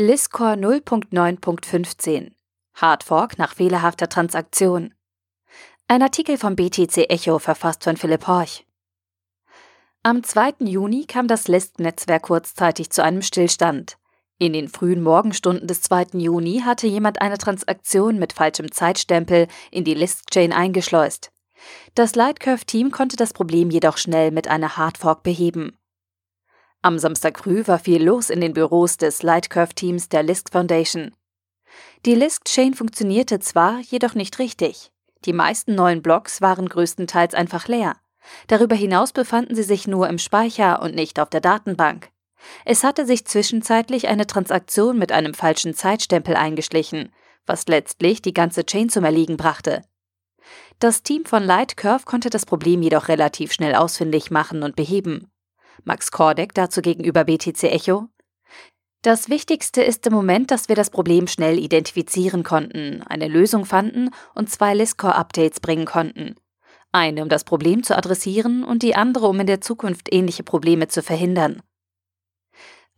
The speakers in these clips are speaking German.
Liscore 0.9.15 Hardfork nach fehlerhafter Transaktion. Ein Artikel vom BTC Echo verfasst von Philipp Horch. Am 2. Juni kam das List-Netzwerk kurzzeitig zu einem Stillstand. In den frühen Morgenstunden des 2. Juni hatte jemand eine Transaktion mit falschem Zeitstempel in die List-Chain eingeschleust. Das Lightcurve-Team konnte das Problem jedoch schnell mit einer Hardfork beheben. Am Samstag früh war viel los in den Büros des Lightcurve-Teams der Lisk Foundation. Die Lisk-Chain funktionierte zwar, jedoch nicht richtig. Die meisten neuen Blocks waren größtenteils einfach leer. Darüber hinaus befanden sie sich nur im Speicher und nicht auf der Datenbank. Es hatte sich zwischenzeitlich eine Transaktion mit einem falschen Zeitstempel eingeschlichen, was letztlich die ganze Chain zum Erliegen brachte. Das Team von Lightcurve konnte das Problem jedoch relativ schnell ausfindig machen und beheben. Max Kordek dazu gegenüber BTC Echo. Das Wichtigste ist im Moment, dass wir das Problem schnell identifizieren konnten, eine Lösung fanden und zwei Listcore-Updates bringen konnten. Eine, um das Problem zu adressieren und die andere, um in der Zukunft ähnliche Probleme zu verhindern.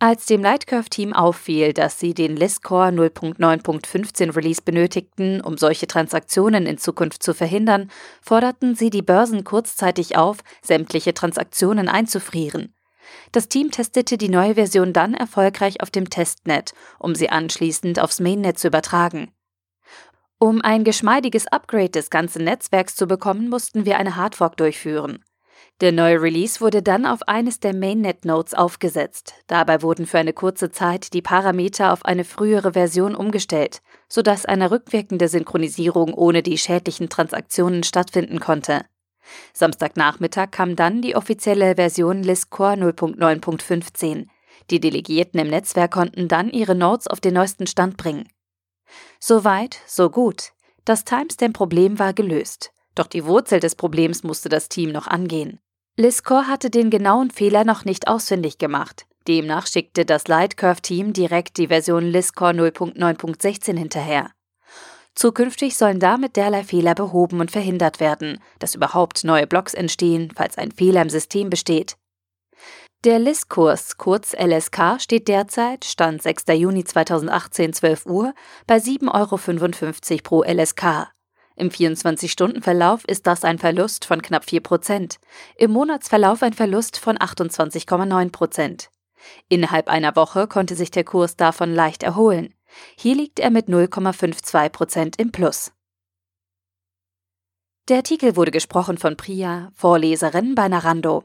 Als dem Lightcurve-Team auffiel, dass sie den Listcore 0.9.15 Release benötigten, um solche Transaktionen in Zukunft zu verhindern, forderten sie die Börsen kurzzeitig auf, sämtliche Transaktionen einzufrieren. Das Team testete die neue Version dann erfolgreich auf dem Testnet, um sie anschließend aufs Mainnet zu übertragen. Um ein geschmeidiges Upgrade des ganzen Netzwerks zu bekommen, mussten wir eine Hardfork durchführen. Der neue Release wurde dann auf eines der Mainnet-Nodes aufgesetzt. Dabei wurden für eine kurze Zeit die Parameter auf eine frühere Version umgestellt, sodass eine rückwirkende Synchronisierung ohne die schädlichen Transaktionen stattfinden konnte. Samstagnachmittag kam dann die offizielle Version Listcore 0.9.15. Die Delegierten im Netzwerk konnten dann ihre Nodes auf den neuesten Stand bringen. Soweit, so gut. Das Timestamp-Problem war gelöst. Doch die Wurzel des Problems musste das Team noch angehen. Liscore hatte den genauen Fehler noch nicht ausfindig gemacht. Demnach schickte das Lightcurve-Team direkt die Version Liscore 0.9.16 hinterher. Zukünftig sollen damit derlei Fehler behoben und verhindert werden, dass überhaupt neue Blocks entstehen, falls ein Fehler im System besteht. Der Listkurs, kurz LSK, steht derzeit, Stand 6. Juni 2018, 12 Uhr, bei 7,55 Euro pro LSK. Im 24-Stunden-Verlauf ist das ein Verlust von knapp 4 Prozent, im Monatsverlauf ein Verlust von 28,9 Prozent. Innerhalb einer Woche konnte sich der Kurs davon leicht erholen. Hier liegt er mit 0,52 Prozent im Plus. Der Artikel wurde gesprochen von Priya, Vorleserin bei Narando.